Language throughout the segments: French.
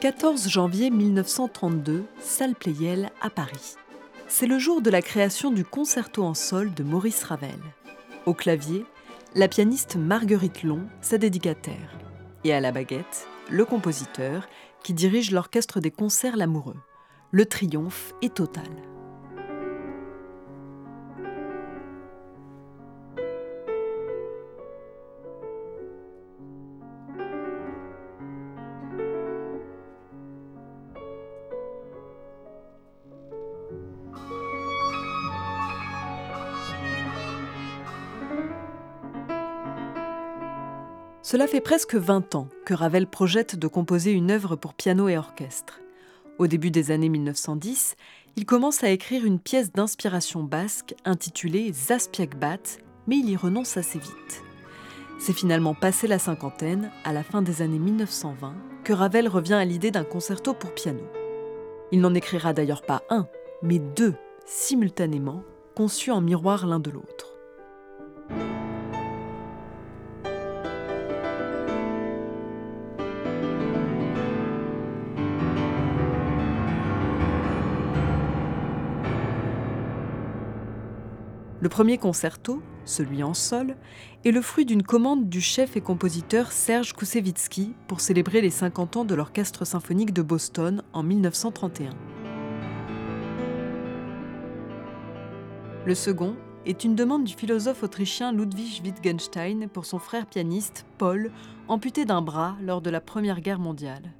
14 janvier 1932, salle Pleyel à Paris. C'est le jour de la création du concerto en sol de Maurice Ravel. Au clavier, la pianiste Marguerite Long, sa dédicataire. Et à la baguette, le compositeur, qui dirige l'orchestre des concerts L'Amoureux. Le triomphe est total. Cela fait presque 20 ans que Ravel projette de composer une œuvre pour piano et orchestre. Au début des années 1910, il commence à écrire une pièce d'inspiration basque intitulée Zaspiakbat, mais il y renonce assez vite. C'est finalement passé la cinquantaine, à la fin des années 1920, que Ravel revient à l'idée d'un concerto pour piano. Il n'en écrira d'ailleurs pas un, mais deux, simultanément, conçus en miroir l'un de l'autre. Le premier concerto, celui en sol, est le fruit d'une commande du chef et compositeur Serge Koussevitzky pour célébrer les 50 ans de l'Orchestre symphonique de Boston en 1931. Le second est une demande du philosophe autrichien Ludwig Wittgenstein pour son frère pianiste Paul, amputé d'un bras lors de la Première Guerre mondiale.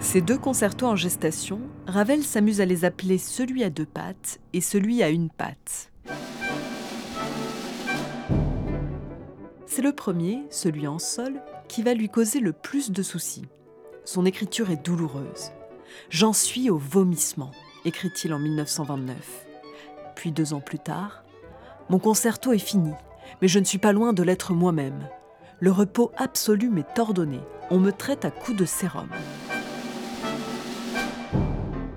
Ces deux concertos en gestation, Ravel s'amuse à les appeler celui à deux pattes et celui à une patte. C'est le premier, celui en sol, qui va lui causer le plus de soucis. Son écriture est douloureuse. J'en suis au vomissement, écrit-il en 1929. Puis deux ans plus tard, Mon concerto est fini, mais je ne suis pas loin de l'être moi-même. Le repos absolu m'est ordonné. On me traite à coups de sérum.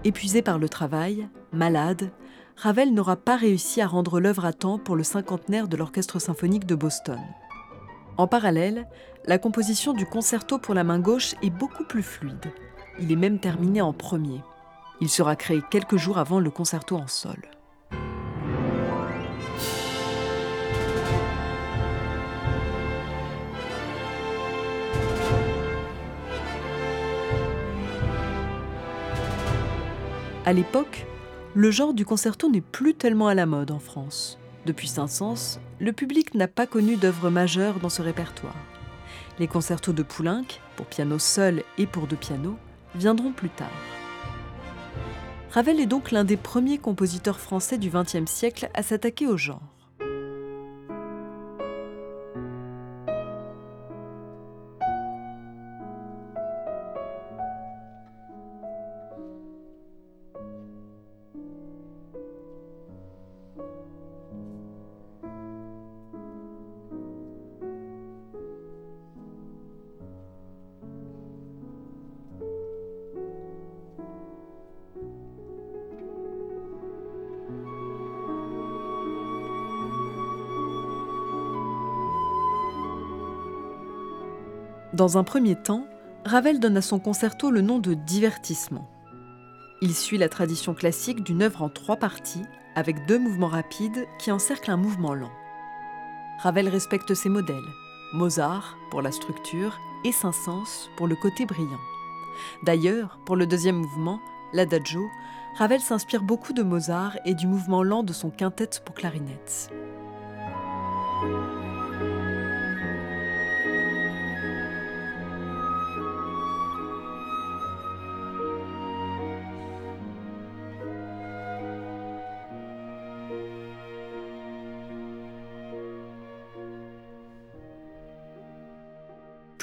Épuisé par le travail, malade, Ravel n'aura pas réussi à rendre l'œuvre à temps pour le cinquantenaire de l'Orchestre symphonique de Boston. En parallèle, la composition du concerto pour la main gauche est beaucoup plus fluide. Il est même terminé en premier. Il sera créé quelques jours avant le concerto en sol. À l'époque, le genre du concerto n'est plus tellement à la mode en France. Depuis Saint-Saëns, le public n'a pas connu d'œuvres majeures dans ce répertoire. Les concertos de Poulenc, pour piano seul et pour deux pianos, viendront plus tard. Ravel est donc l'un des premiers compositeurs français du XXe siècle à s'attaquer au genre. Dans un premier temps, Ravel donne à son concerto le nom de divertissement. Il suit la tradition classique d'une œuvre en trois parties, avec deux mouvements rapides qui encerclent un mouvement lent. Ravel respecte ses modèles, Mozart pour la structure et Saint-Saëns pour le côté brillant. D'ailleurs, pour le deuxième mouvement, l'adagio, Ravel s'inspire beaucoup de Mozart et du mouvement lent de son quintet pour clarinette.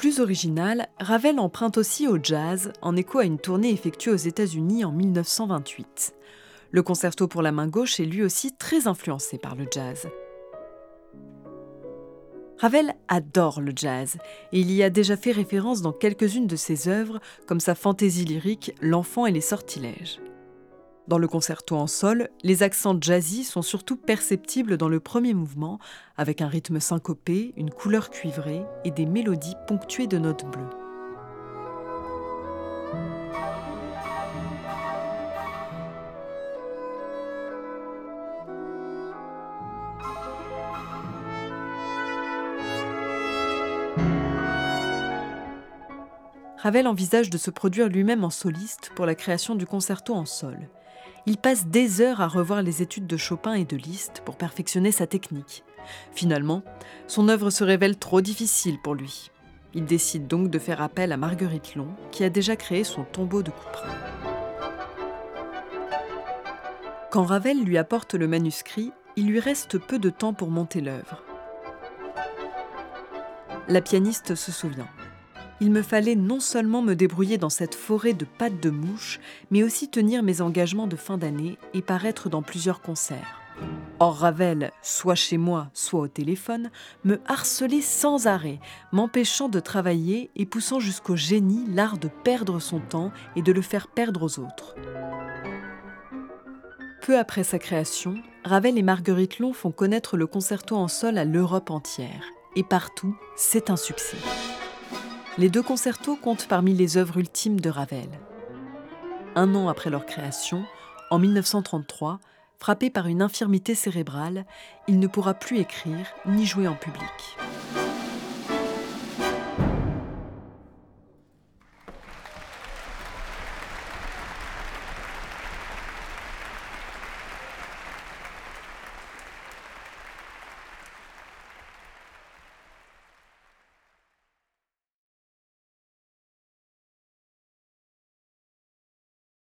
Plus original, Ravel emprunte aussi au jazz en écho à une tournée effectuée aux États-Unis en 1928. Le concerto pour la main gauche est lui aussi très influencé par le jazz. Ravel adore le jazz et il y a déjà fait référence dans quelques-unes de ses œuvres comme sa fantaisie lyrique L'enfant et les sortilèges. Dans le concerto en sol, les accents jazzy sont surtout perceptibles dans le premier mouvement, avec un rythme syncopé, une couleur cuivrée et des mélodies ponctuées de notes bleues. Ravel envisage de se produire lui-même en soliste pour la création du concerto en sol il passe des heures à revoir les études de Chopin et de Liszt pour perfectionner sa technique. Finalement, son œuvre se révèle trop difficile pour lui. Il décide donc de faire appel à Marguerite Long, qui a déjà créé son tombeau de couperin. Quand Ravel lui apporte le manuscrit, il lui reste peu de temps pour monter l'œuvre. La pianiste se souvient il me fallait non seulement me débrouiller dans cette forêt de pattes de mouche, mais aussi tenir mes engagements de fin d'année et paraître dans plusieurs concerts. Or Ravel, soit chez moi, soit au téléphone, me harcelait sans arrêt, m'empêchant de travailler et poussant jusqu'au génie l'art de perdre son temps et de le faire perdre aux autres. Peu après sa création, Ravel et Marguerite Long font connaître le concerto en sol à l'Europe entière. Et partout, c'est un succès. Les deux concertos comptent parmi les œuvres ultimes de Ravel. Un an après leur création, en 1933, frappé par une infirmité cérébrale, il ne pourra plus écrire ni jouer en public.